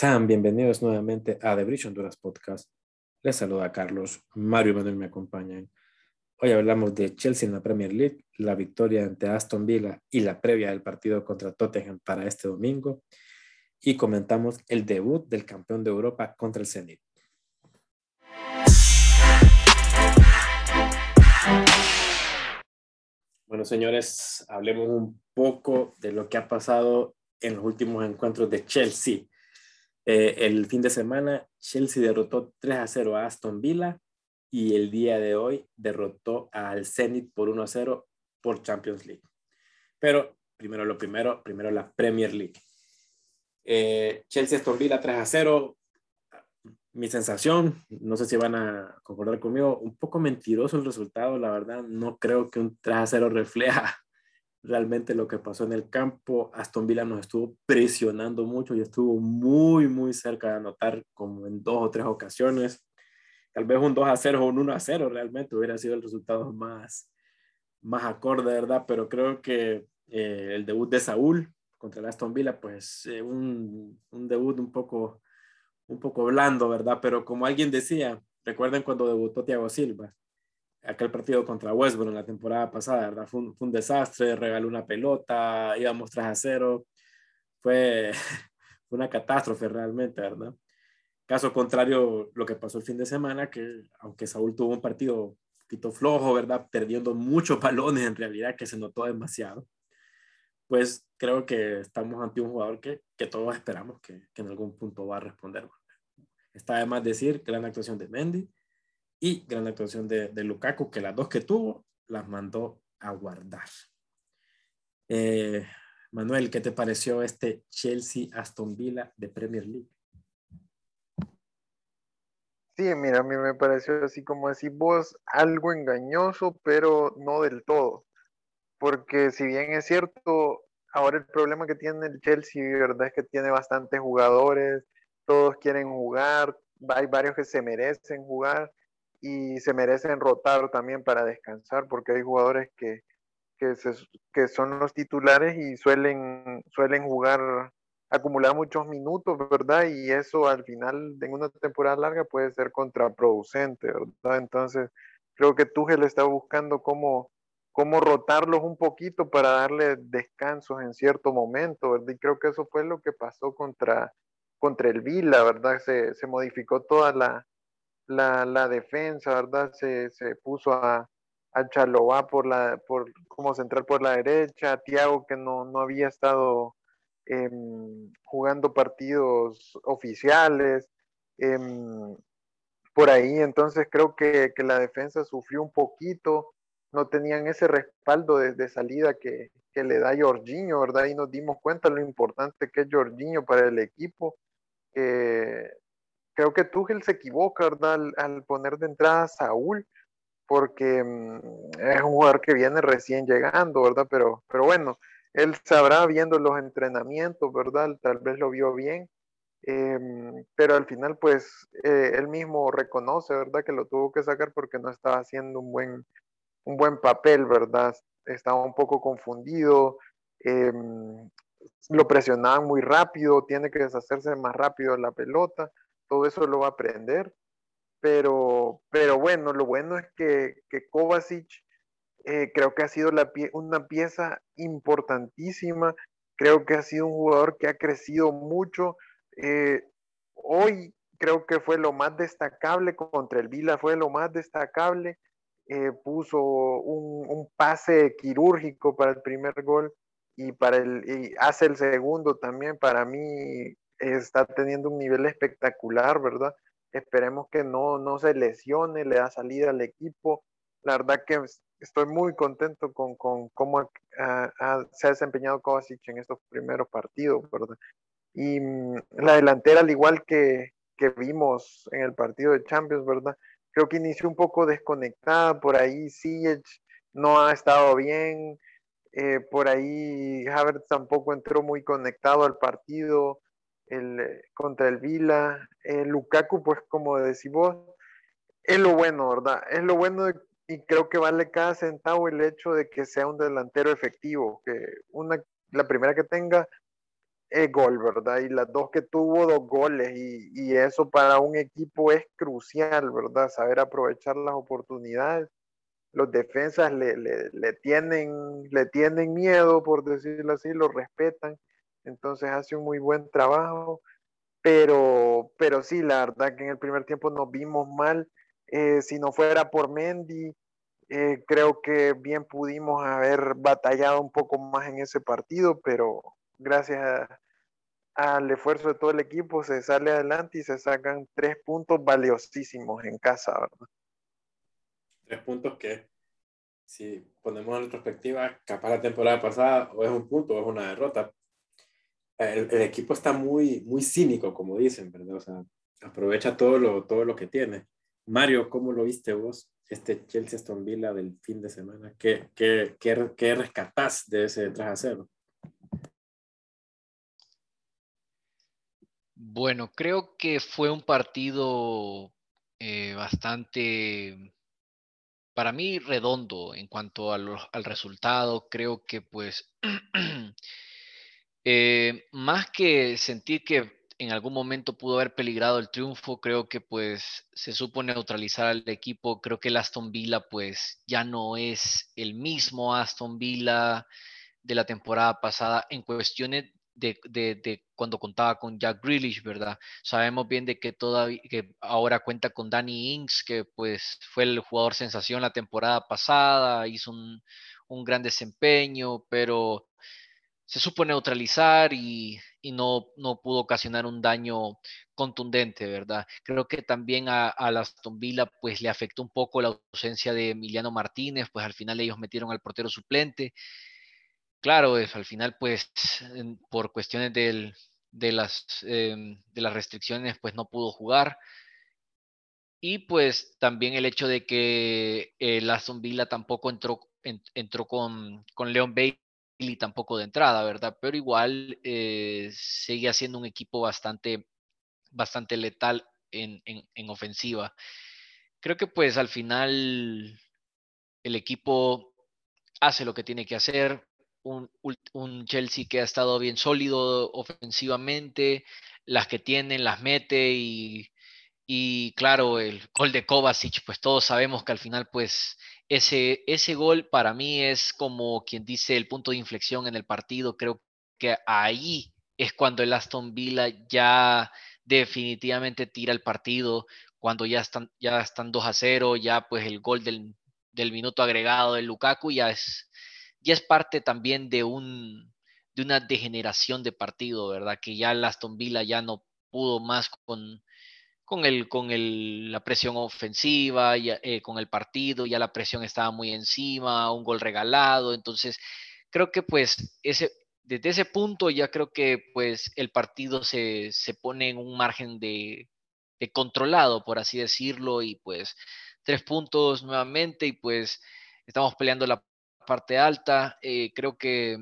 Sean bienvenidos nuevamente a The Bridge Honduras Podcast. Les saluda Carlos, Mario y Manuel me acompañan. Hoy hablamos de Chelsea en la Premier League, la victoria ante Aston Villa y la previa del partido contra Tottenham para este domingo. Y comentamos el debut del campeón de Europa contra el Zenit. Bueno, señores, hablemos un poco de lo que ha pasado en los últimos encuentros de Chelsea. Eh, el fin de semana, Chelsea derrotó 3 a 0 a Aston Villa y el día de hoy derrotó al Zenit por 1 a 0 por Champions League. Pero primero lo primero, primero la Premier League. Eh, Chelsea Aston Villa 3 a 0. Mi sensación, no sé si van a concordar conmigo, un poco mentiroso el resultado, la verdad. No creo que un 3 a 0 refleja realmente lo que pasó en el campo. Aston Villa nos estuvo presionando mucho y estuvo muy, muy cerca de anotar como en dos o tres ocasiones. Tal vez un 2 a 0 o un 1 a 0 realmente hubiera sido el resultado más, más acorde, ¿verdad? Pero creo que eh, el debut de Saúl contra el Aston Villa, pues eh, un, un, debut un poco, un poco blando, ¿verdad? Pero como alguien decía, recuerden cuando debutó Thiago Silva, aquel partido contra Westbrook en la temporada pasada, ¿verdad? Fue un, desastre, regaló una pelota, íbamos tras a cero, fue, fue una catástrofe realmente, ¿verdad? Caso contrario, lo que pasó el fin de semana, que aunque Saúl tuvo un partido un poquito flojo, ¿verdad? Perdiendo muchos balones en realidad, que se notó demasiado, pues creo que estamos ante un jugador que, que todos esperamos que, que en algún punto va a responder. Está además decir, gran actuación de Mendy, y gran actuación de, de, Lukaku, que las dos que tuvo las mandó a guardar. Eh, Manuel, ¿qué te pareció este Chelsea-Aston Villa de Premier League? Sí, mira, a mí me pareció así como decir vos, algo engañoso, pero no del todo. Porque si bien es cierto, ahora el problema que tiene el Chelsea, verdad es que tiene bastantes jugadores, todos quieren jugar, hay varios que se merecen jugar, y se merecen rotar también para descansar porque hay jugadores que, que, son los titulares y suelen, suelen jugar, acumular muchos minutos, ¿verdad? Y eso al final en una temporada larga puede ser contraproducente, ¿verdad? Entonces creo que Tuchel está buscando cómo, cómo rotarlos un poquito para darle descansos en cierto momento, ¿verdad? Y creo que eso fue lo que pasó contra, contra el Vila, ¿verdad? Se, se modificó toda la, la, defensa, ¿verdad? Se, se puso a, a por la, por, como central por la derecha, Tiago que no, no había estado eh, jugando partidos oficiales, eh, por ahí, entonces creo que, que, la defensa sufrió un poquito, no tenían ese respaldo de, de salida que, que, le da Jorginho, ¿verdad? Y nos dimos cuenta lo importante que es Jorginho para el equipo. Eh, creo que Tuchel se equivoca. Al, poner de entrada a Saúl, porque mm, es un jugador que viene recién llegando, ¿verdad? Pero, pero bueno, él sabrá viendo los entrenamientos, ¿verdad? Tal vez lo vio bien, em, pero al final, pues, eh, él mismo reconoce, ¿verdad? Que lo tuvo que sacar porque no estaba haciendo un buen, un buen papel, ¿verdad? Estaba un poco confundido, em, lo presionaban muy rápido, tiene que deshacerse más rápido la pelota todo eso lo va a aprender. Pero, pero bueno, lo bueno es que, que Kovacic eh, creo que ha sido una pieza importantísima. Creo que ha sido un jugador que ha crecido mucho. Eh, hoy creo que fue lo más destacable contra el Vila, fue lo más destacable. Eh, puso un, un, pase quirúrgico para el primer gol y, para el, y hace el segundo también. Para mí está teniendo un nivel espectacular, ¿verdad? Esperemos que no, no se lesione, le da salida al equipo. La verdad que estoy muy contento con, con cómo se ha desempeñado Kovacic en estos primeros partidos, ¿verdad? Y mm, la delantera, al igual que, que vimos en el partido de Champions, ¿verdad? Creo que inició un poco desconectada, por ahí Siege no ha estado bien, eh, por ahí Havertz tampoco entró muy conectado al partido, el, eh, contra el Vila. El Lukaku, pues como decís vos, es lo bueno, ¿verdad? Es lo bueno y creo que vale cada centavo el hecho de que sea un delantero efectivo, que una, la primera que tenga es gol, ¿verdad? Y las dos que tuvo, dos goles. Y, y, eso para un equipo es crucial, ¿verdad? Saber aprovechar las oportunidades. Los defensas le, le, le, tienen, le tienen miedo, por decirlo así, lo respetan. Entonces hace un muy buen trabajo. Pero, pero sí, la verdad que en el primer tiempo nos vimos mal. Eh, si no fuera por Mendy, eh, creo que bien pudimos haber batallado un poco más en ese partido, pero gracias al esfuerzo de todo el equipo se sale adelante y se sacan tres puntos valiosísimos en casa, ¿verdad? Tres puntos que, si ponemos en retrospectiva, capaz la temporada pasada o es un punto o es una derrota. El, el, equipo está muy, muy cínico, como dicen, ¿verdad? O sea, aprovecha todo lo, todo lo que tiene. Mario, ¿cómo lo viste vos? Este Chelsea Aston Villa del fin de semana. ¿Qué, qué, qué, qué rescatás de ese 3 a 0? Bueno, creo que fue un partido eh, bastante, para mí, redondo en cuanto al resultado. Creo que pues, eh, más que sentir que en algún momento pudo haber peligrado el triunfo, creo que pues se supo neutralizar al equipo. Creo que el Aston Villa pues ya no es el mismo Aston Villa de la temporada pasada en cuestiones de, cuando contaba con Jack Grealish, ¿verdad? Sabemos bien de que, todavía, ahora cuenta con Danny Ings, que pues fue el jugador sensación la temporada pasada, hizo un, gran desempeño, pero se supo neutralizar y, no, no, pudo ocasionar un daño contundente, ¿verdad? Creo que también a, a la Aston Villa pues le afectó un poco la ausencia de Emiliano Martínez, pues al final ellos metieron al portero suplente Claro, al final, pues, por cuestiones de, las, em, de las restricciones, pues no pudo jugar. Y pues también el hecho de que el Aston Villa tampoco entró, entró con, con Leon Bailey tampoco de entrada, ¿verdad? Pero igual eh, sigue siendo un equipo bastante, bastante letal en, en ofensiva. Creo que pues al final el equipo hace lo que tiene que hacer, un, Chelsea que ha estado bien sólido ofensivamente, las que tienen las mete y, claro, el gol de Kovacic, pues todos sabemos que al final pues ese, ese gol para mí es como quien dice el punto de inflexión en el partido, creo que ahí es cuando el Aston Villa ya definitivamente tira el partido, cuando ya están, ya están 2 a 0, ya pues el gol del, del minuto agregado de Lukaku ya es, ya es parte también de, un, de una degeneración de partido, ¿verdad? Que ya el Aston Villa ya no pudo más con, con, el, con el, la presión ofensiva, ya, eh, con el partido, ya la presión estaba muy encima, un gol regalado, entonces creo que pues ese, desde ese punto ya creo que pues el partido se, se pone en un margen de, de, controlado, por así decirlo, y pues tres puntos nuevamente y pues estamos peleando la parte alta. Eh, creo que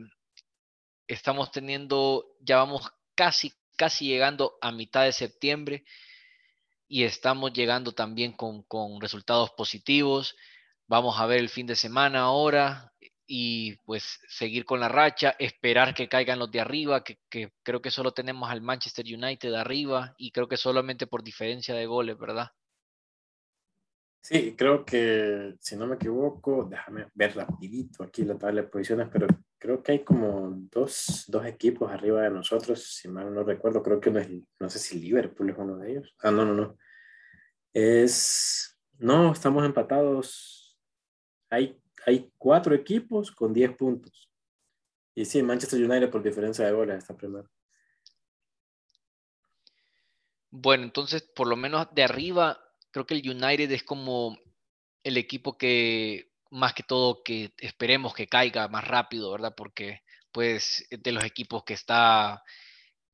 estamos teniendo, ya vamos casi, casi llegando a mitad de septiembre y estamos llegando también con, con resultados positivos. Vamos a ver el fin de semana ahora y pues seguir con la racha, esperar que caigan los de arriba, que, que, creo que solo tenemos al Manchester United arriba y creo que solamente por diferencia de goles, ¿verdad? Sí, creo que, si no me equivoco, déjame ver rapidito aquí la tabla de posiciones, pero creo que hay como dos, dos equipos arriba de nosotros, si mal no recuerdo, creo que uno es, no sé si Liverpool es uno de ellos. Ah, no, no, no. Es, no, estamos empatados. Hay, hay cuatro equipos con 10 puntos. Y sí, Manchester United por diferencia de goles está primero. Bueno, entonces, por lo menos de arriba creo que el United es como el equipo que más que todo que esperemos que caiga más rápido, ¿verdad? Porque pues de los equipos que está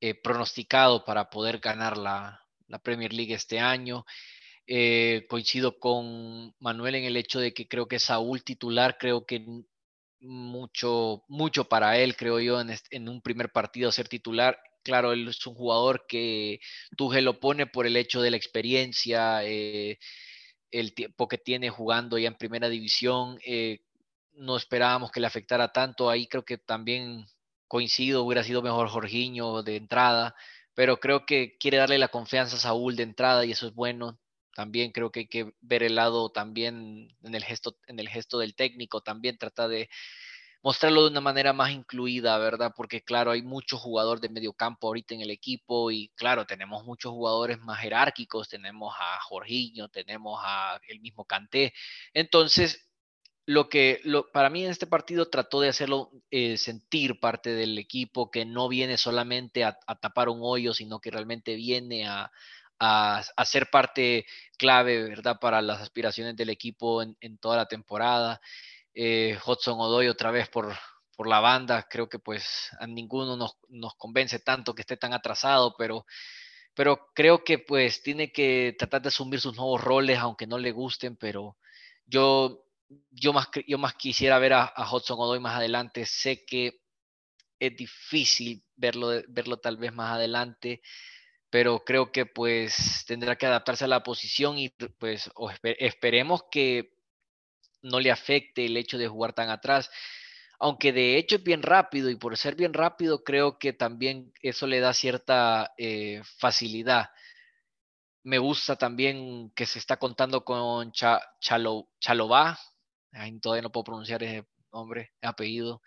eh, pronosticado para poder ganar la, Premier League este año. Eh, coincido con Manuel en el hecho de que creo que Saúl titular, creo que mucho, mucho para él, creo yo, en un primer partido ser titular claro, él es un jugador que Tuchel lo pone por el hecho de la experiencia, eh, el tiempo que tiene jugando ya en primera división. Eh, no esperábamos que le afectara tanto. Ahí creo que también coincido, hubiera sido mejor Jorginho de entrada, pero creo que quiere darle la confianza a Saúl de entrada y eso es bueno. También creo que hay que ver el lado también en el gesto, en el gesto del técnico, también trata de mostrarlo de una manera más incluida, ¿verdad? Porque claro, hay muchos jugadores de medio campo ahorita en el equipo y claro, tenemos muchos jugadores más jerárquicos, tenemos a Jorginho, tenemos a el mismo Canté. Entonces, lo que para mí en este partido trató de hacerlo eh, sentir parte del equipo, que no viene solamente a, tapar un hoyo, sino que realmente viene a, a, ser parte clave, ¿verdad? Para las aspiraciones del equipo en toda la temporada eh, Hudson otra vez por, por la banda. Creo que pues a ninguno nos, nos, convence tanto que esté tan atrasado, pero, pero creo que pues tiene que tratar de asumir sus nuevos roles, aunque no le gusten, pero yo, yo, más, yo más quisiera ver a, Hudson Odoy más adelante. Sé que es difícil verlo, verlo tal vez más adelante pero creo que pues tendrá que adaptarse a la posición y pues esperemos que no le afecte el hecho de jugar tan atrás. Aunque de hecho es bien rápido y por ser bien rápido creo que también eso le da cierta eh, facilidad. Me gusta también que se está contando con Chalo, Chalobá, todavía no puedo pronunciar ese nombre, apellido,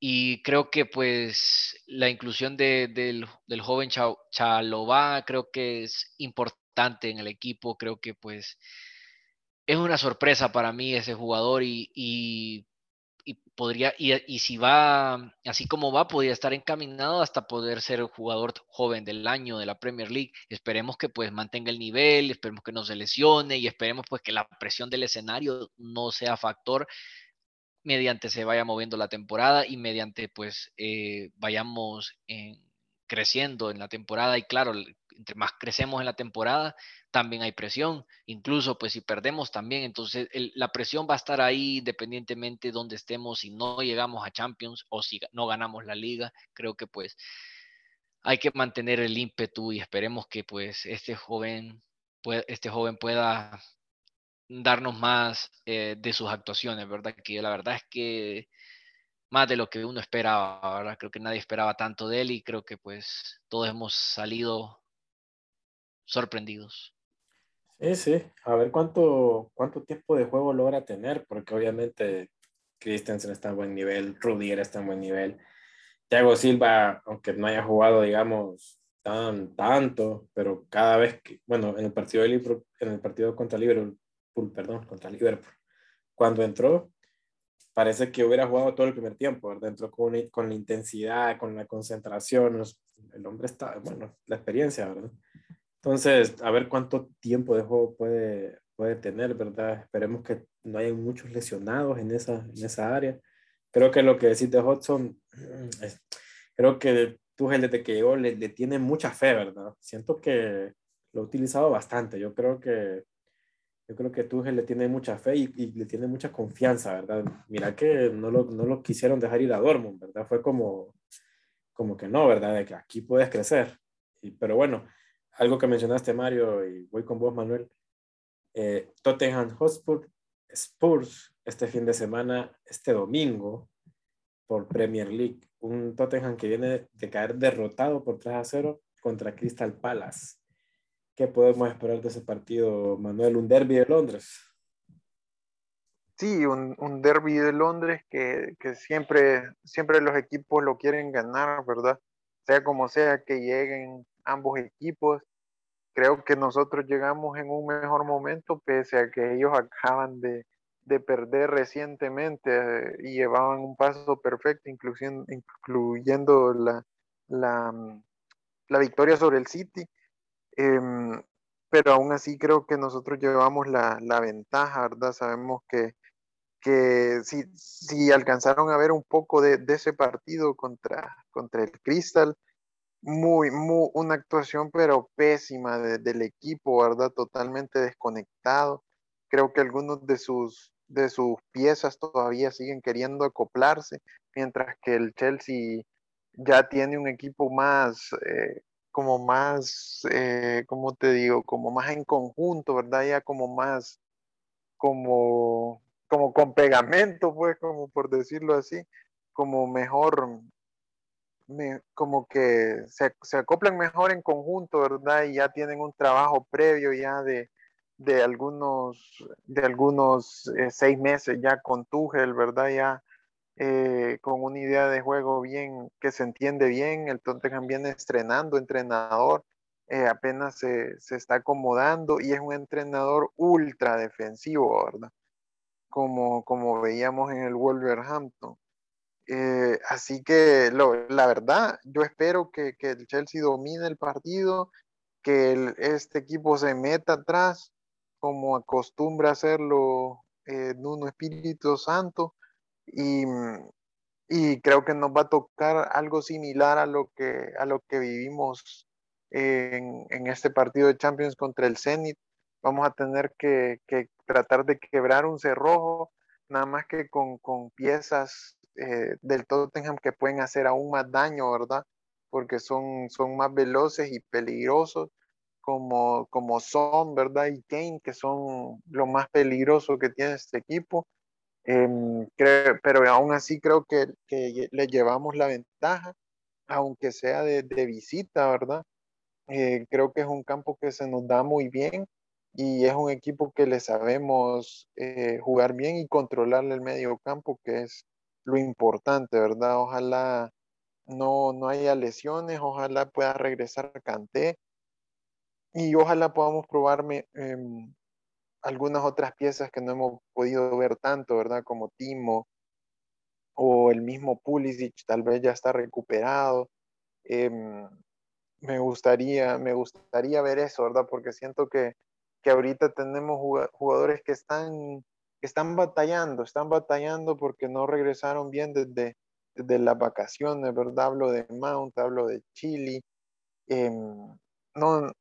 y creo que pues la inclusión de, del, joven Chalobá creo que es importante en el equipo, creo que pues es una sorpresa para mí ese jugador y, podría, y, si va así como va, podría estar encaminado hasta poder ser el jugador joven del año de la Premier League. Esperemos que pues mantenga el nivel, esperemos que no se lesione y esperemos pues que la presión del escenario no sea factor mediante se vaya moviendo la temporada y mediante pues eh, vayamos creciendo en la temporada y claro, entre más crecemos en la temporada, también hay presión. Incluso, pues si perdemos también, entonces la presión va a estar ahí independientemente de donde estemos, si no llegamos a Champions o si no ganamos la liga. Creo que pues hay que mantener el ímpetu y esperemos que pues este joven, este joven pueda darnos más eh, de sus actuaciones, ¿verdad? Que la verdad es que más de lo que uno esperaba, ¿verdad? Creo que nadie esperaba tanto de él y creo que pues todos hemos salido sorprendidos. Sí, sí, a ver cuánto, cuánto tiempo de juego logra tener, porque obviamente Christensen está en buen nivel, Rudier está en buen nivel, Thiago Silva, aunque no haya jugado, digamos, tan tanto, pero cada vez que, bueno, en el partido de en el partido contra Liverpool, perdón, contra Liverpool, cuando entró, parece que hubiera jugado todo el primer tiempo, ¿verdad? Entró con, con la intensidad, con la concentración, el hombre está, bueno, la experiencia, ¿verdad? Entonces, a ver cuánto tiempo de juego puede, puede tener, ¿verdad? Esperemos que no haya muchos lesionados en esa, en esa área. Creo que lo que decís de Hudson, es, creo que Tuchel desde que llegó le, le, tiene mucha fe, ¿verdad? Siento que lo ha utilizado bastante. Yo creo que yo creo que Tuchel le tiene mucha fe y, y, le tiene mucha confianza, ¿verdad? Mira que no lo, no lo quisieron dejar ir a Dortmund, ¿verdad? Fue como, como que no, ¿verdad? De que aquí puedes crecer. Y, pero bueno, algo que mencionaste, Mario, y voy con vos, Manuel. Eh, Tottenham Hotspur Spurs este fin de semana, este domingo, por Premier League. Un Tottenham que viene de caer derrotado por 3 a 0 contra Crystal Palace. ¿Qué podemos esperar de ese partido, Manuel? Un derby de Londres. Sí, un, un derby de Londres que, que, siempre, siempre los equipos lo quieren ganar, ¿verdad? Sea como sea que lleguen ambos equipos. Creo que nosotros llegamos en un mejor momento, pese a que ellos acaban de, de perder recientemente eh, y llevaban un paso perfecto, incluyendo, incluyendo la, la, la, victoria sobre el City. Eh, pero aún así creo que nosotros llevamos la, la ventaja, ¿verdad? Sabemos que, que si, si, alcanzaron a ver un poco de, de ese partido contra, contra el Crystal, muy, muy, una actuación pero pésima del equipo, ¿verdad? Totalmente desconectado. Creo que algunos de sus, de sus piezas todavía siguen queriendo acoplarse, mientras que el Chelsea ya tiene un equipo más, eh, como más, eh, ¿cómo te digo? Como más en conjunto, ¿verdad? Ya como más, como, como con pegamento, pues, como por decirlo así, como mejor, como que se, se, acoplan mejor en conjunto, ¿verdad? Y ya tienen un trabajo previo ya de, de algunos, de algunos eh, seis meses ya con Tuchel, ¿verdad? Ya eh, con una idea de juego bien, que se entiende bien, el Tottenham viene estrenando entrenador, eh, apenas se, se, está acomodando y es un entrenador ultra defensivo, ¿verdad? Como, como veíamos en el Wolverhampton. Eh, así que la verdad, yo espero que, que, el Chelsea domine el partido, que este equipo se meta atrás, como acostumbra hacerlo eh, Nuno Espíritu Santo, y, y, creo que nos va a tocar algo similar a lo que, a lo que vivimos en, en este partido de Champions contra el Zenit. Vamos a tener que, que tratar de quebrar un cerrojo, nada más que con, con piezas eh, del Tottenham que pueden hacer aún más daño, ¿verdad? Porque son, son más veloces y peligrosos, como, como son, ¿verdad? Y Kane, que son lo más peligroso que tiene este equipo. Em, pero aún así creo que, que, le llevamos la ventaja, aunque sea de, de visita, ¿verdad? Eh, creo que es un campo que se nos da muy bien y es un equipo que le sabemos eh, jugar bien y controlarle el medio campo, que es lo importante, ¿verdad? Ojalá no, no haya lesiones, ojalá pueda regresar a Canté y ojalá podamos probarme em, algunas otras piezas que no hemos podido ver tanto, ¿verdad? Como Timo o el mismo Pulisic, tal vez ya está recuperado. Em, me gustaría, me gustaría ver eso, ¿verdad? Porque siento que, que ahorita tenemos jugadores que están están batallando, están batallando porque no regresaron bien desde, desde las vacaciones, ¿verdad? Hablo de Mount, hablo de Chile. Eh, no,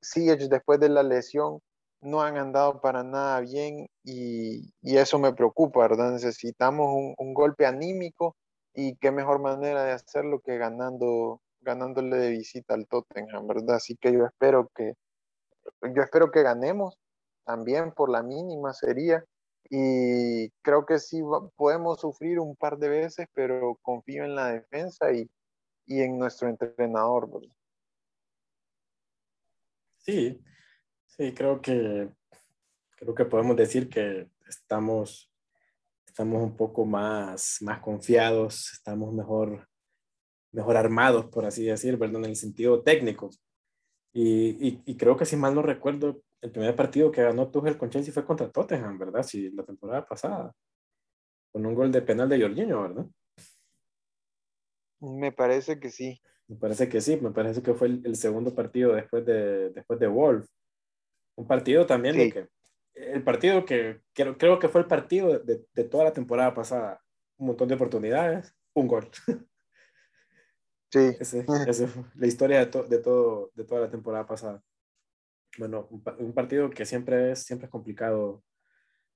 sí, después de la lesión no han andado para nada bien y, y eso me preocupa, ¿verdad? Necesitamos un, un, golpe anímico y qué mejor manera de hacerlo que ganando, ganándole de visita al Tottenham, ¿verdad? Así que yo espero que, yo espero que ganemos también por la mínima sería y creo que sí podemos sufrir un par de veces, pero confío en la defensa y, y en nuestro entrenador. Sí, sí, creo que creo que podemos decir que estamos estamos un poco más más confiados, estamos mejor mejor armados, por así decir, ¿verdad? En el sentido técnico. Y, y, y creo que si mal no recuerdo, el primer partido que ganó Tuchel con Chelsea fue contra Tottenham, ¿verdad? Sí, la temporada pasada. Con un gol de penal de Jorginho, ¿verdad? Me parece que sí. Me parece que sí, me parece que fue el, segundo partido después de, después de Wolf. Un partido también de que, el partido que creo, creo que fue el partido de, de, toda la temporada pasada. Un montón de oportunidades, un gol. Sí. Ese fue la historia de, de, todo, de toda la temporada pasada bueno, un, partido que siempre es, siempre es complicado,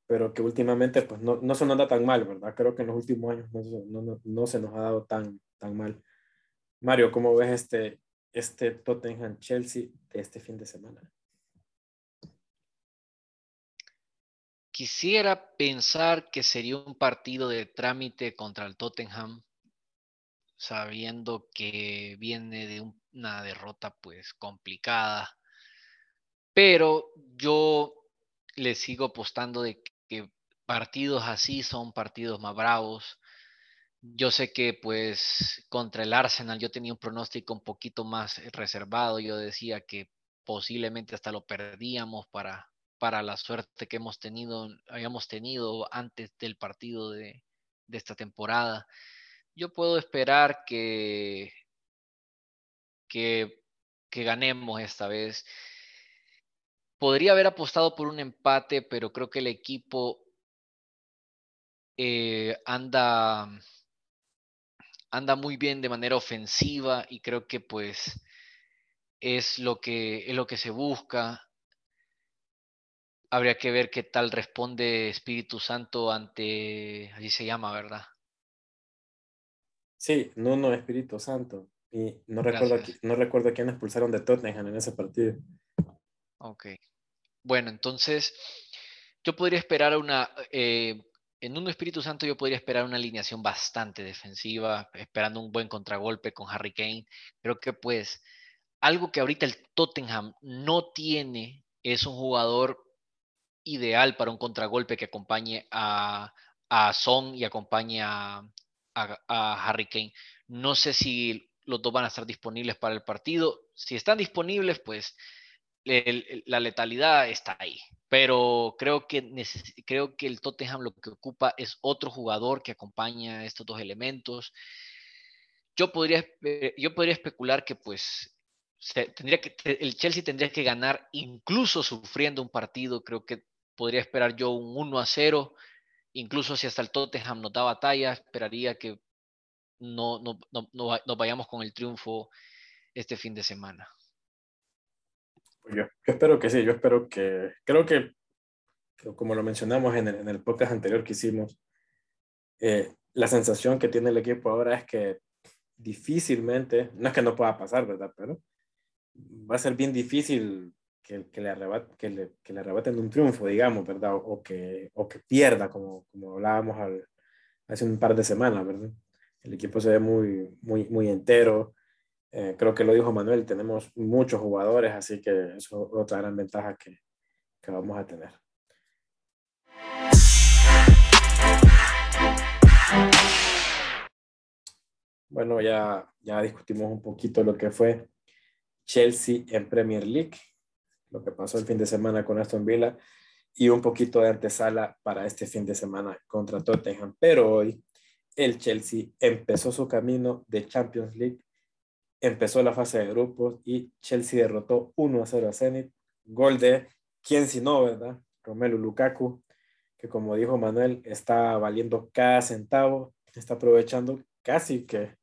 pero que últimamente pues no, no se nos anda tan mal, ¿verdad? Creo que en los últimos años no, no, no se nos ha dado tan, tan mal. Mario, ¿cómo ves este, este Tottenham-Chelsea de este fin de semana? Quisiera pensar que sería un partido de trámite contra el Tottenham, sabiendo que viene de una derrota pues complicada pero yo le sigo apostando de que partidos así son partidos más bravos. Yo sé que pues contra el Arsenal yo tenía un pronóstico un poquito más reservado. Yo decía que posiblemente hasta lo perdíamos para, para la suerte que hemos tenido, habíamos tenido antes del partido de, esta temporada. Yo puedo esperar que, que ganemos esta vez. Podría haber apostado por un empate, pero creo que el equipo eh, anda, anda muy bien de manera ofensiva y creo que pues es lo que, es lo que se busca. Habría que ver qué tal responde Espíritu Santo ante, así se llama, ¿verdad? Sí, no, no, Espíritu Santo. Y no recuerdo, no recuerdo quién expulsaron de Tottenham en ese partido. Ok. Bueno, entonces yo podría esperar una, eh, en un Espíritu Santo yo podría esperar una alineación bastante defensiva, esperando un buen contragolpe con Harry Kane. Creo que pues algo que ahorita el Tottenham no tiene es un jugador ideal para un contragolpe que acompañe a, a Son y acompañe a, a, Harry Kane. No sé si los dos van a estar disponibles para el partido. Si están disponibles, pues la letalidad está ahí. Pero creo que, creo que el Tottenham lo que ocupa es otro jugador que acompaña estos dos elementos. Yo podría, yo podría especular que pues tendría que, el Chelsea tendría que ganar incluso sufriendo un partido. Creo que podría esperar yo un 1 a 0. Incluso si hasta el Tottenham nos da batalla, esperaría que no, no, no, no vayamos con el triunfo este fin de semana. Yo, espero que sí, yo espero que, creo que, como lo mencionamos en el, en el podcast anterior que hicimos, eh, la sensación que tiene el equipo ahora es que difícilmente, no es que no pueda pasar, ¿verdad? Pero va a ser bien difícil que, que le, arrebate, que, le, que le arrebaten un triunfo, digamos, ¿verdad? O, que, o que pierda, como, como hablábamos al, hace un par de semanas, ¿verdad? El equipo se ve muy, muy, muy entero, eh, creo que lo dijo Manuel, tenemos muchos jugadores, así que es otra gran ventaja que, que vamos a tener. Bueno, ya, ya discutimos un poquito lo que fue Chelsea en Premier League, lo que pasó el fin de semana con Aston Villa y un poquito de antesala para este fin de semana contra Tottenham. Pero hoy el Chelsea empezó su camino de Champions League empezó la fase de grupos y Chelsea derrotó 1 a 0 a Zenit. Gol de quién si no, ¿verdad? Romelu Lukaku, que como dijo Manuel, está valiendo cada centavo, está aprovechando casi que,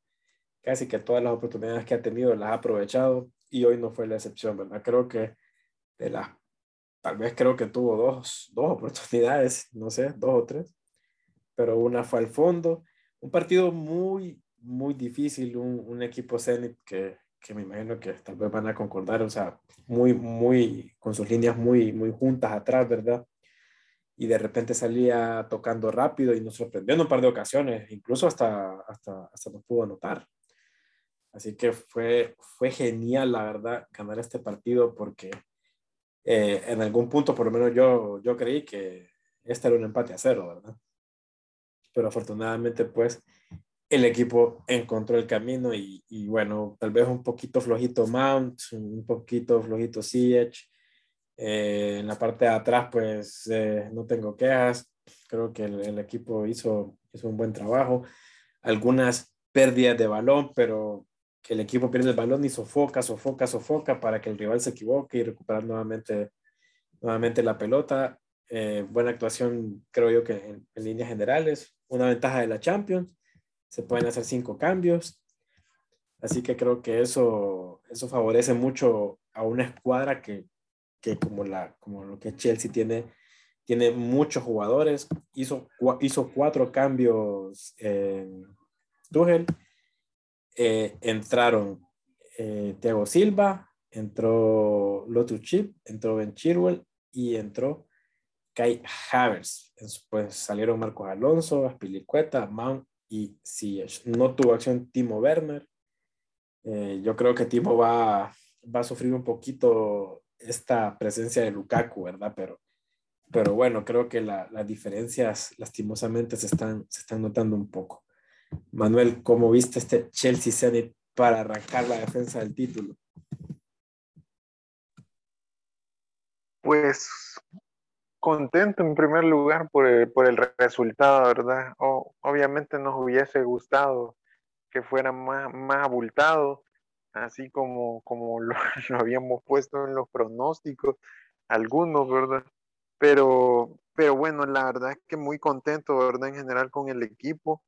casi que todas las oportunidades que ha tenido las ha aprovechado y hoy no fue la excepción, ¿verdad? Creo que de las, tal vez creo que tuvo dos, dos oportunidades, no sé, dos o tres, pero una fue al fondo. Un partido muy, muy difícil un, un equipo Zenit que, que, me imagino que tal vez van a concordar, o sea, muy, muy, con sus líneas muy, muy juntas atrás, ¿verdad? Y de repente salía tocando rápido y nos sorprendió en un par de ocasiones, incluso hasta, hasta, hasta nos pudo anotar. Así que fue, fue genial, la verdad, ganar este partido porque eh, en algún punto, por lo menos yo, yo creí que este era un empate a cero, ¿verdad? Pero afortunadamente, pues, el equipo encontró el camino y, bueno, tal vez un poquito flojito Mount, un poquito flojito Siege. Eh, en la parte de atrás, pues eh, no tengo quejas. Creo que el, equipo hizo, un buen trabajo. Algunas pérdidas de balón, pero que el equipo pierde el balón y sofoca, sofoca, sofoca para que el rival se equivoque y recuperar nuevamente, la pelota. Eh, buena actuación, creo yo que en líneas generales. Una ventaja de la Champions se pueden hacer cinco cambios. Así que creo que eso, eso favorece mucho a una escuadra que, que como, la, como lo que Chelsea tiene, tiene muchos jugadores. Hizo, hizo cuatro cambios en Tuchel. Eh, entraron eh, Thiago Silva, entró Lotus Chip, entró Ben Chirwell y entró Kai Havers. Después salieron Marcos Alonso, Aspilicueta, Mount y si no tuvo acción Timo Werner, eh, yo creo que Timo va, va a sufrir un poquito esta presencia de Lukaku, ¿verdad? Pero, pero bueno, creo que las diferencias lastimosamente se están, se están notando un poco. Manuel, ¿cómo viste este Chelsea Zenit para arrancar la defensa del título? Pues contento en primer lugar por el, por el resultado, ¿verdad? obviamente nos hubiese gustado que fuera más, más abultado, así como, como lo, habíamos puesto en los pronósticos, algunos, ¿verdad? Pero, pero bueno, la verdad es que muy contento, ¿verdad? En general con el equipo.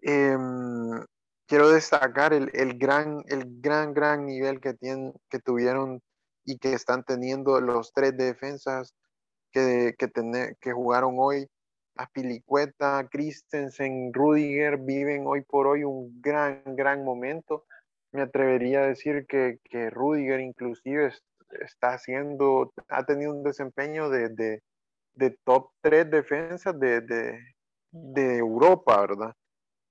Em, quiero destacar el, el, gran, el gran, gran nivel que, tienen, que tuvieron y que están teniendo los tres defensas que, que, jugaron hoy. Pilicueta, Christensen, Rudiger viven hoy por hoy un gran, gran momento. Me atrevería a decir que, que Rudiger inclusive está haciendo, ha tenido un desempeño de, de, de top 3 defensas de, de, Europa, ¿verdad?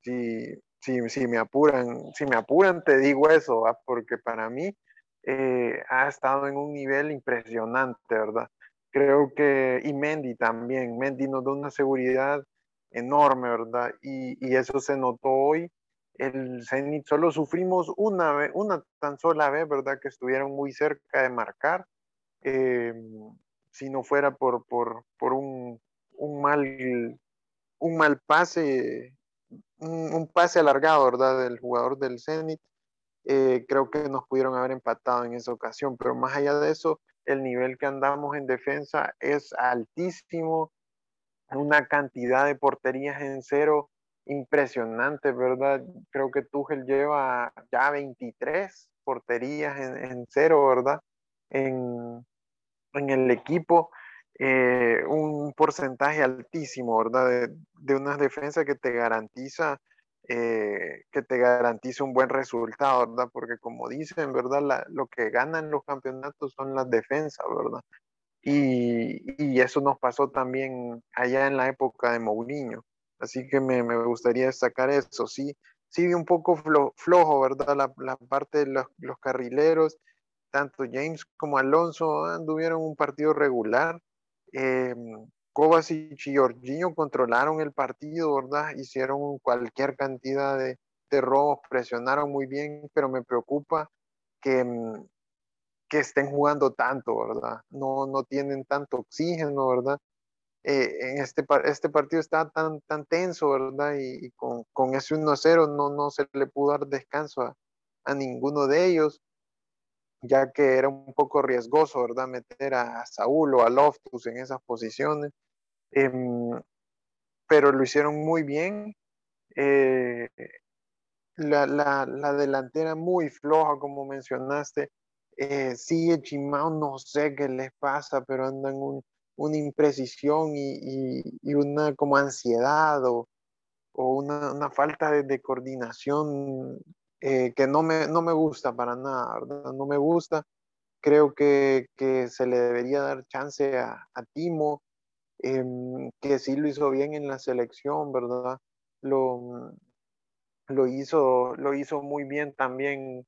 Si, si, si, me apuran, si me apuran, te digo eso, porque para mí eh, ha estado en un nivel impresionante, ¿verdad? Creo que, y Mendy también, Mendy nos da una seguridad enorme, ¿verdad? Y, y eso se notó hoy. El Zenit solo sufrimos una vez, una tan sola vez, ¿verdad? Que estuvieron muy cerca de marcar. Eh, si no fuera por, por, por un, un, mal, un mal pase, un, un, pase alargado, ¿verdad? Del jugador del Zenit, eh, creo que nos pudieron haber empatado en esa ocasión. Pero más allá de eso, el nivel que andamos en defensa es altísimo, una cantidad de porterías en cero impresionante, ¿verdad? Creo que Tuchel lleva ya 23 porterías en, en cero, ¿verdad? En, en el equipo, eh, un porcentaje altísimo, ¿verdad? De, de una defensa que te garantiza eh, que te garantice un buen resultado, ¿verdad? Porque como dicen, ¿verdad? Lo que ganan los campeonatos son las defensas, ¿verdad? Y, eso nos pasó también allá en la época de Mourinho. Así que me, gustaría destacar eso. Sí, sigue un poco flo, flojo, ¿verdad? La, la parte de los, los, carrileros, tanto James como Alonso anduvieron un partido regular. Eh, Kovacic y Jorginho controlaron el partido, ¿verdad? Hicieron cualquier cantidad de, robos, presionaron muy bien, pero me preocupa que, mm, que estén jugando tanto, ¿verdad? No, no tienen tanto oxígeno, ¿verdad? Eh, en este, este partido está tan, tan tenso, ¿verdad? Y, y con, con, ese 1-0 no, no se le pudo dar descanso a, a, ninguno de ellos, ya que era un poco riesgoso, ¿verdad? Meter a, Saúl o a Loftus en esas posiciones. Eh, pero lo hicieron muy bien. Eh, la, la, la, delantera muy floja, como mencionaste. Eh, sigue Chimao, no sé qué les pasa, pero andan un, una imprecisión y, y, una como ansiedad o, o una, una, falta de coordinación eh, que no me, no me gusta para nada, ¿verdad? No me gusta. Creo que, que se le debería dar chance a, a Timo, eh, que sí lo hizo bien en la selección, ¿verdad? Lo, lo, hizo, lo hizo muy bien también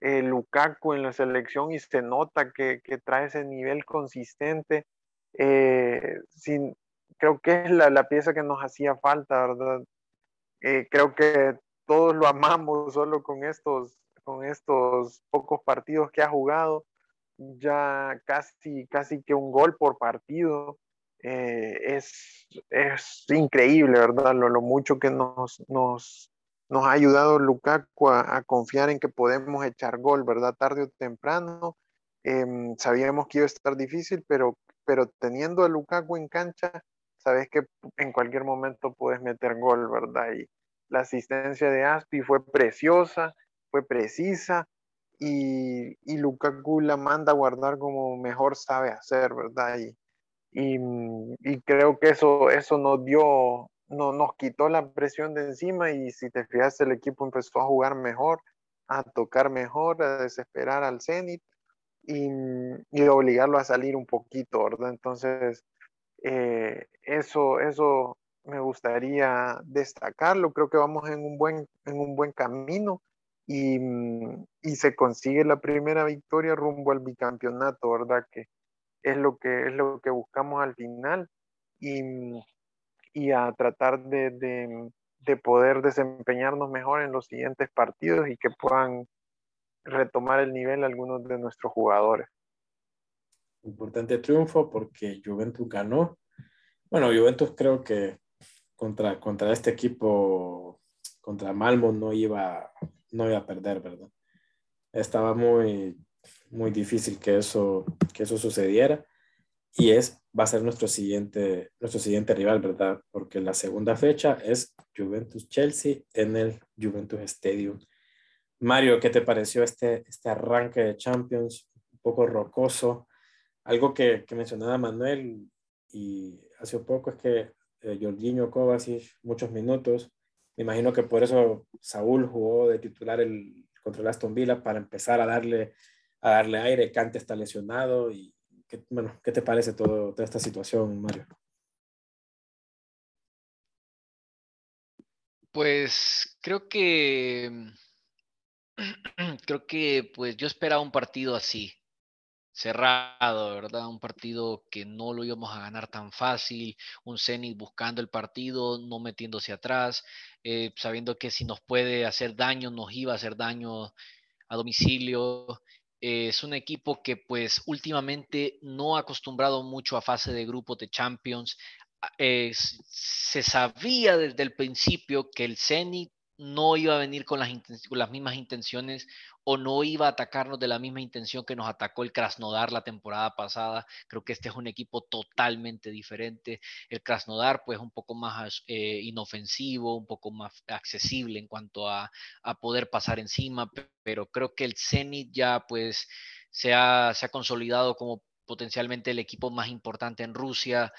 eh, Lukaku en la selección y se nota que, que trae ese nivel consistente eh, sin, creo que es la, la, pieza que nos hacía falta, ¿verdad? Eh, creo que todos lo amamos solo con estos, con estos pocos partidos que ha jugado, ya casi, casi que un gol por partido. Eh, es, es, increíble, ¿verdad? Lo, lo mucho que nos, nos, nos, ha ayudado Lukaku a, confiar en que podemos echar gol, ¿verdad? Tarde o temprano. Eh, sabíamos que iba a estar difícil, pero pero teniendo a Lukaku en cancha, sabes que en cualquier momento puedes meter gol, ¿verdad? Y la asistencia de Aspi fue preciosa, fue precisa, y, y Lukaku la manda a guardar como mejor sabe hacer, ¿verdad? Y, y, y creo que eso, eso nos dio, no, nos quitó la presión de encima y si te fijas el equipo empezó a jugar mejor, a tocar mejor, a desesperar al Zenit y, y obligarlo a salir un poquito, ¿verdad? Entonces, eh, eso, eso me gustaría destacarlo. Creo que vamos en un buen, en un buen camino y, y, se consigue la primera victoria rumbo al bicampeonato, ¿verdad? Que es lo que, es lo que buscamos al final y, y a tratar de, de, de poder desempeñarnos mejor en los siguientes partidos y que puedan retomar el nivel algunos de nuestros jugadores. Importante triunfo porque Juventus ganó. Bueno, Juventus creo que contra, contra este equipo, contra Malmo, no iba, no iba a perder, ¿verdad? Estaba muy, muy difícil que eso, que eso sucediera. Y es, va a ser nuestro siguiente, nuestro siguiente rival, ¿verdad? Porque la segunda fecha es Juventus-Chelsea en el Juventus Stadium Mario, ¿qué te pareció este, este arranque de Champions? Un poco rocoso. Algo que, que mencionaba Manuel y hace poco es que eh, Jorginho Kovacic, muchos minutos. Me imagino que por eso Saúl jugó de titular contra el Aston Villa para empezar a darle, a darle aire. Cante está lesionado. Y, bueno, ¿qué te parece todo, toda esta situación, Mario? Pues creo que creo que pues yo esperaba un partido así, cerrado, ¿verdad? Un partido que no lo íbamos a ganar tan fácil, un Zenit buscando el partido, no metiéndose atrás, eh, sabiendo que si nos puede hacer daño, nos iba a hacer daño a domicilio. Eh, es un equipo que pues últimamente no ha acostumbrado mucho a fase de grupos de Champions. Eh, se sabía desde el principio que el Zenit no iba a venir con las, las, mismas intenciones o no iba a atacarnos de la misma intención que nos atacó el Krasnodar la temporada pasada. Creo que este es un equipo totalmente diferente. El Krasnodar, pues, un poco más eh, inofensivo, un poco más accesible en cuanto a, a, poder pasar encima, pero creo que el Zenit ya, pues, se ha, se ha consolidado como potencialmente el equipo más importante en Rusia.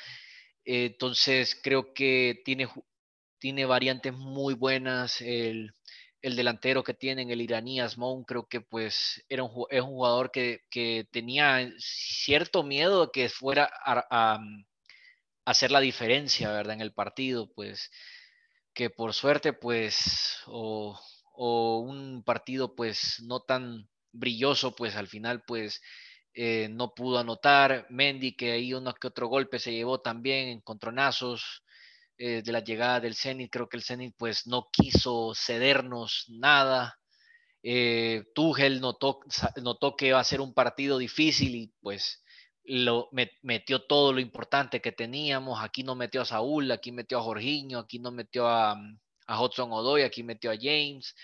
entonces, creo que tiene tiene variantes muy buenas. El, delantero que tienen, el iraní Asmoun, creo que pues era un, es un jugador que, tenía cierto miedo de que fuera a, hacer la diferencia, ¿verdad? En el partido, pues que por suerte, pues, o, un partido pues no tan brilloso, pues al final, pues eh, no pudo anotar. Mendy, que ahí uno que otro golpe se llevó también en contronazos. Eh, de la llegada del Zenit. Creo que el Zenit pues no quiso cedernos nada. Eh, Tuchel notó, notó que iba a ser un partido difícil y pues lo metió todo lo importante que teníamos. Aquí no metió a Saúl, aquí metió a Jorginho, aquí no metió a, a Hudson Odoy, aquí metió a James.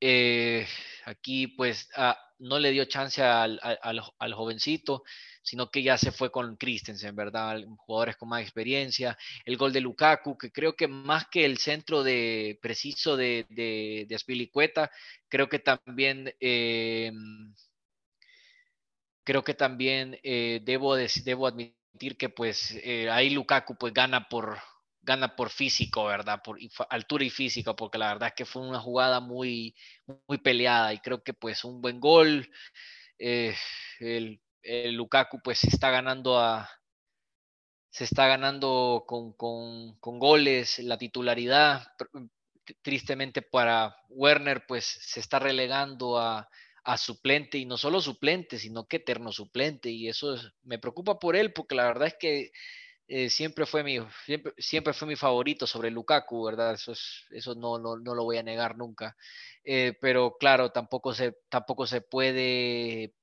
Eh, aquí pues ah, no le dio chance al, al, jovencito, sino que ya se fue con Christensen, ¿verdad? Jugadores con más experiencia. El gol de Lukaku, que creo que más que el centro de preciso de, de, creo que también... Eh, creo que también eh, debo, debo admitir que pues ahí Lukaku pues gana por, gana por físico, ¿verdad? Por altura y físico, porque la verdad es que fue una jugada muy, muy peleada y creo que pues un buen gol. Eh, el, Lukaku pues se está ganando a se está ganando con, con, goles la titularidad. Tristemente para Werner pues se está relegando a, a suplente y no solo suplente, sino que eterno suplente y eso me preocupa por él porque la verdad es que eh, siempre, fue mi, siempre, siempre, fue mi favorito sobre Lukaku, ¿verdad? Eso, es, eso no, no, no, lo voy a negar nunca. Eh, pero claro, tampoco se, tampoco se puede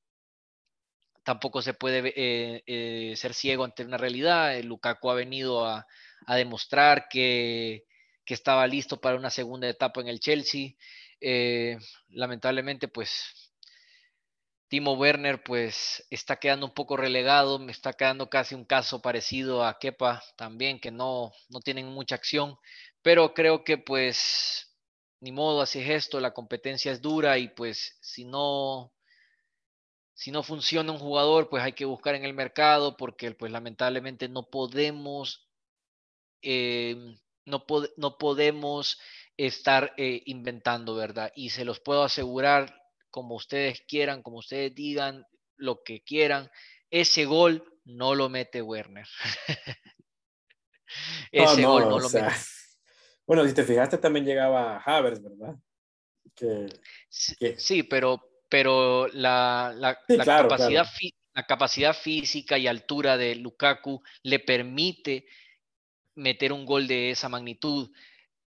tampoco se puede eh, ser ciego ante una realidad. Lukaku ha venido a, demostrar que, estaba listo para una segunda etapa en el Chelsea. lamentablemente, pues Timo Werner pues está quedando un poco relegado, me está quedando casi un caso parecido a Kepa también, que no, no tienen mucha acción, pero creo que pues ni modo, así es esto, la competencia es dura y pues si no, si no funciona un jugador, pues hay que buscar en el mercado porque pues lamentablemente no podemos, em, no, no podemos estar eh, inventando, ¿verdad? Y se los puedo asegurar, como ustedes quieran, como ustedes digan, lo que quieran. Ese gol no lo mete Werner. Ese gol no lo mete. Bueno, si te fijaste, también llegaba Havers, ¿verdad? Sí, pero, pero la, la, capacidad, la capacidad física y altura de Lukaku le permite meter un gol de esa magnitud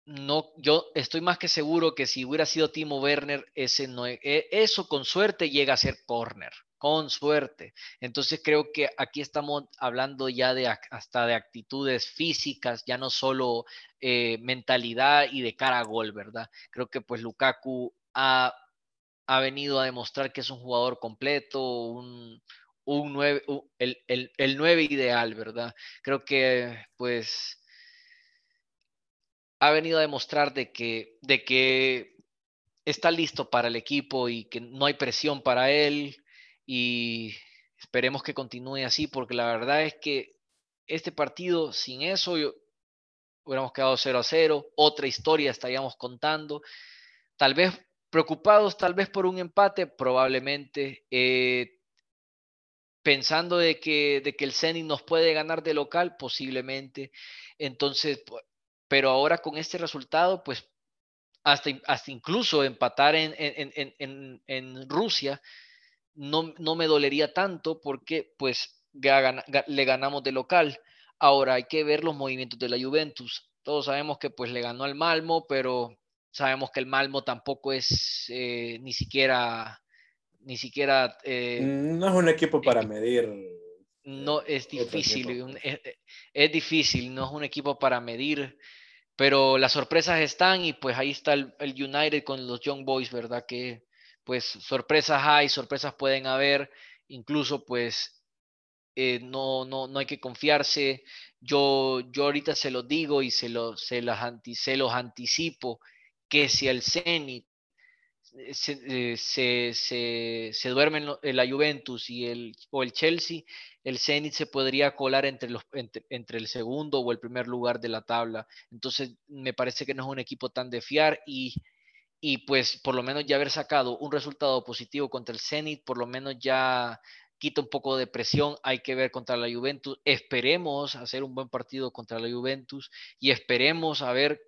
no, yo estoy más que seguro que si hubiera sido Timo Werner, ese no, e, eso con suerte llega a ser corner, con suerte. Entonces creo que aquí estamos hablando ya de hasta de actitudes físicas, ya no solo eh, mentalidad y de cara a gol, ¿verdad? Creo que pues Lukaku ha, venido a demostrar que es un jugador completo, un, un el, el, el 9 ideal, ¿verdad? Creo que pues ha venido a demostrar de que, de que está listo para el equipo y que no hay presión para él y esperemos que continúe así porque la verdad es que este partido sin eso hubiéramos quedado 0 a 0, otra historia estaríamos contando, tal vez preocupados tal vez por un empate, probablemente, eh, pensando de que, de que el Zenit nos puede ganar de local, posiblemente, entonces pero ahora con este resultado, pues hasta, hasta incluso empatar en, en, en, en Rusia, no, no, me dolería tanto porque pues le ganamos de local. Ahora hay que ver los movimientos de la Juventus. Todos sabemos que pues le ganó al Malmo, pero sabemos que el Malmo tampoco es eh, ni siquiera, ni siquiera... Eh, no es un equipo para medir. No, es difícil, es, es, difícil, no es un equipo para medir pero las sorpresas están y pues ahí está el, United con los Young Boys, ¿verdad? Que pues sorpresas hay, sorpresas pueden haber, incluso pues eh, no, no, no hay que confiarse. Yo, yo ahorita se lo digo y se, lo, se, las se los anticipo que si el Zenit eh, se, se, se, se duerme en la Juventus y el, o el Chelsea, el Zenit se podría colar entre, los, entre, el segundo o el primer lugar de la tabla. Entonces, me parece que no es un equipo tan de fiar y, y pues por lo menos ya haber sacado un resultado positivo contra el Zenit, por lo menos ya quita un poco de presión, hay que ver contra la Juventus. Esperemos hacer un buen partido contra la Juventus y esperemos a ver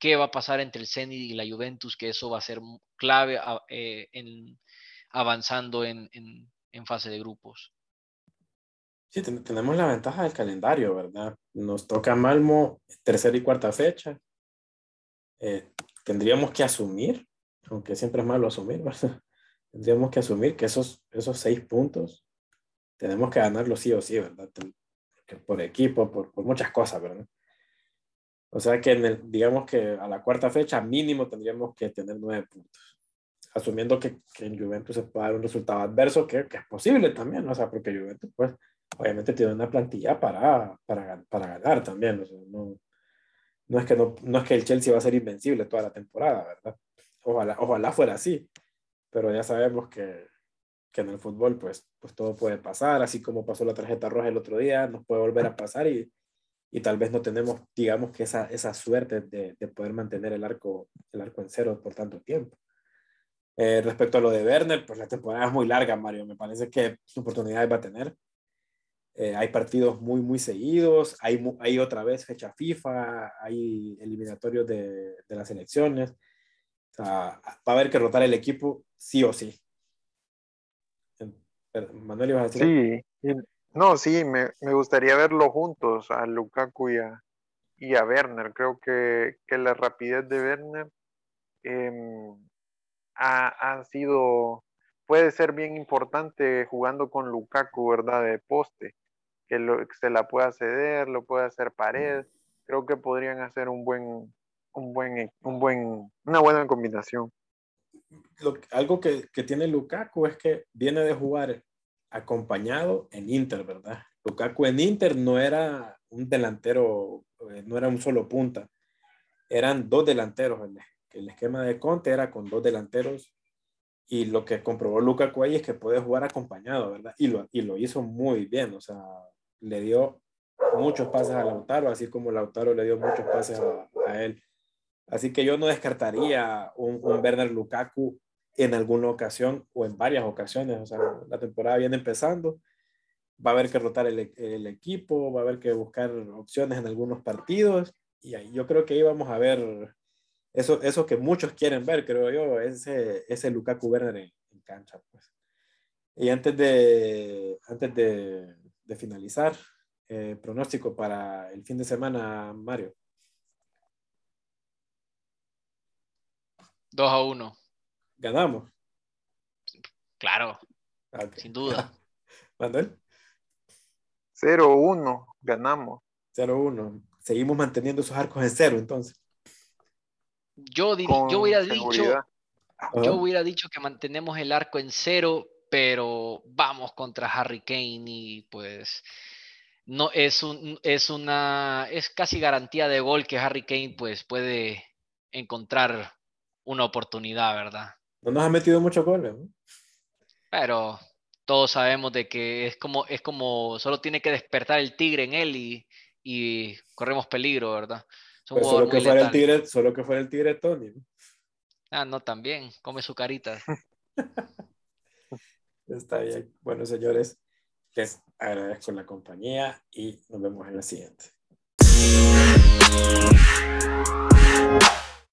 qué va a pasar entre el Zenit y la Juventus, que eso va a ser clave eh, en, avanzando en fase de grupos. Sí, tenemos la ventaja del calendario, ¿verdad? Nos toca Malmo tercera y cuarta fecha. Eh, tendríamos que asumir, aunque siempre es malo asumir, ¿verdad? Tendríamos que asumir que esos, esos seis puntos tenemos que ganarlos sí o sí, ¿verdad? Por equipo, por, por muchas cosas, ¿verdad? O sea que en el, digamos que a la cuarta fecha mínimo tendríamos que tener nueve puntos. Asumiendo que, que en Juventus se puede dar un resultado adverso, que, que es posible también, o sea, porque Juventus, pues, obviamente tiene una plantilla para, para, para ganar también. no, no, es que no, no es que el Chelsea va a ser invencible toda la temporada, ¿verdad? Ojalá, ojalá fuera así, pero ya sabemos que, que en el fútbol pues, pues todo puede pasar, así como pasó la tarjeta roja el otro día, nos puede volver a pasar y, y tal vez no tenemos, digamos, que esa, esa suerte de, de, poder mantener el arco, el arco en cero por tanto tiempo. Eh, respecto a lo de Werner, pues la temporada es muy larga, Mario. Me parece que su oportunidad va a tener. Eh, hay partidos muy, muy seguidos, hay, hay otra vez fecha FIFA, hay eliminatorios de, de las elecciones. O sea, va a haber que rotar el equipo sí o sí. Manuel, ¿ibas a decir? Sí, no, sí, me, me, gustaría verlo juntos, a Lukaku y a, y a Werner. Creo que, que la rapidez de Werner eh, ha, ha, sido, puede ser bien importante jugando con Lukaku, ¿verdad? De poste que, se la pueda ceder, lo puede hacer pared. Creo que podrían hacer un buen, un buen, un buen, una buena combinación. algo que, que tiene Lukaku es que viene de jugar acompañado en Inter, ¿verdad? Lukaku en Inter no era un delantero, eh, no era un solo punta, eran dos delanteros. El, el esquema de Conte era con dos delanteros y lo que comprobó Lukaku ahí es que puede jugar acompañado, ¿verdad? Y lo, y lo hizo muy bien, o sea, le dio muchos pases a Lautaro, así como Lautaro le dio muchos pases a, él. Así que yo no descartaría un, un, Werner Lukaku en alguna ocasión o en varias ocasiones. O sea, la temporada viene empezando, va a haber que rotar el, el equipo, va a haber que buscar opciones en algunos partidos y ahí yo creo que ahí vamos a ver eso, eso que muchos quieren ver, creo yo, ese, ese Lukaku Werner en, en cancha. Pues. Y antes de, antes de, de finalizar, eh, pronóstico para el fin de semana, Mario. 2 a 1. ¿Ganamos? Claro, sin duda. Manuel. 0-1, ganamos. 0-1. Seguimos manteniendo esos arcos en cero, entonces. Yo, yo hubiera dicho, yo hubiera dicho que mantenemos el arco en cero, pero vamos contra Harry Kane y pues no es un es una es casi garantía de gol que Harry Kane pues puede encontrar una oportunidad, ¿verdad? No nos ha metido mucho goles, ¿no? Pero todos sabemos de que es como es como solo tiene que despertar el tigre en él y, y corremos peligro, ¿verdad? solo que fuera el tigre, solo que fuera el tigre Tony. ¿no? Ah, no, también, come su carita. Está bien. Bueno, señores, les agradezco la compañía y nos vemos en la siguiente.